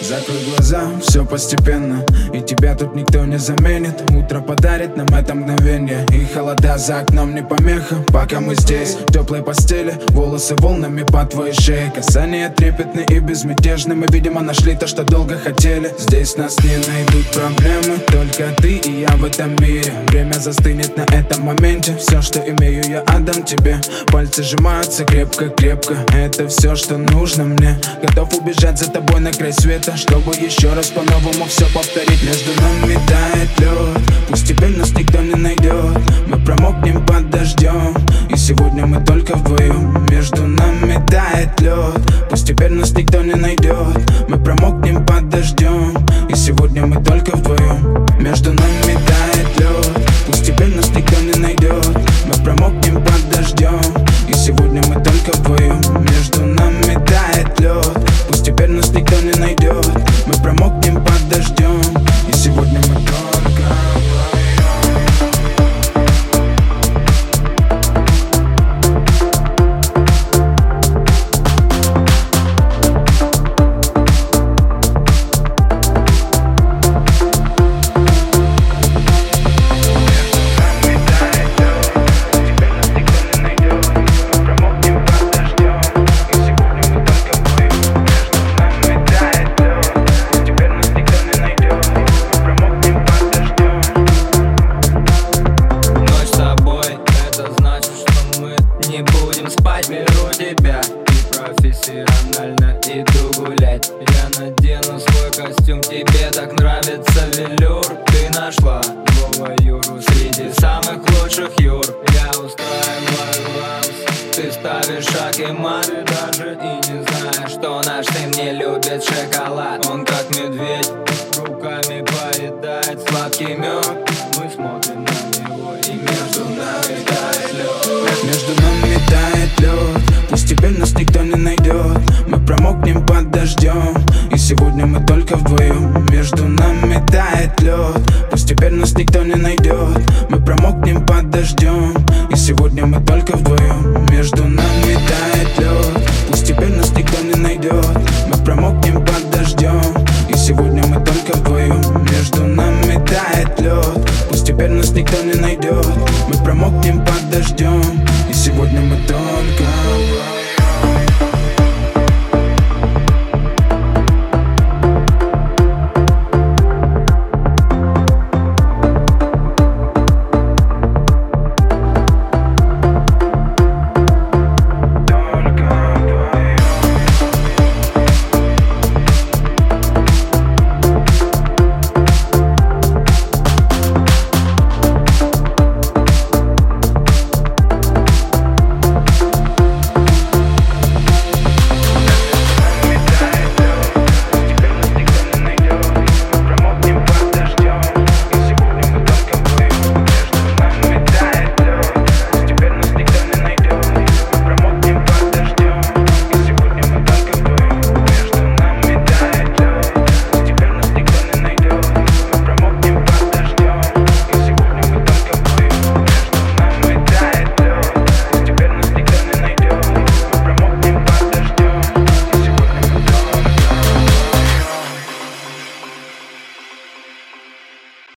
Закрой глаза, все постепенно И тебя тут никто не заменит. Утро подарит нам это мгновение И холода за окном не помеха. Пока мы здесь, в теплой постели Волосы волнами по твоей шее. Касания трепетны и безмятежны Мы, видимо, нашли то, что долго хотели. Здесь нас не найдут проблемы Только ты и я в этом мире. Время застынет на этом моменте Все, что имею, я отдам тебе. Пальцы сжимаются крепко-крепко Это все, что нужно мне. Готов убежать за тобой на край света чтобы еще раз по-новому все повторить. Между нами тает лед Пусть теперь нас никто не найдет. Мы промокнем под дождем И сегодня мы только вдвоем Между нами тает лед Пусть теперь нас никто не найдет. Мы промокнем под дождем И сегодня мы только вдвоем Между нами тает лед Пусть теперь нас никто не найдет. Мы промокнем под дождем И сегодня мы только вдвоем Между нами тает лед Пусть теперь нас никто не найдет не будем спать Беру тебя. И профессионально иду гулять. Я надену свой костюм, тебе так нравится велюр. Ты нашла нового Юру среди самых лучших Юр. Я устраиваю ламс, ты ставишь шаг и мат. Ты даже и не знаешь, что наш сын не любит шоколад. Он как медведь, руками поедает сладкий мед теперь нас никто не найдет. Мы промокнем под дождем. И сегодня мы только вдвоем. Между нами тает лед. Пусть теперь нас никто не найдет. Мы промокнем под дождем. И сегодня мы только вдвоем. Между нами тает лед. Пусть теперь нас никто не найдет. Мы промокнем под дождем. И сегодня мы только вдвоем. Между нами тает лед. Пусть теперь нас никто не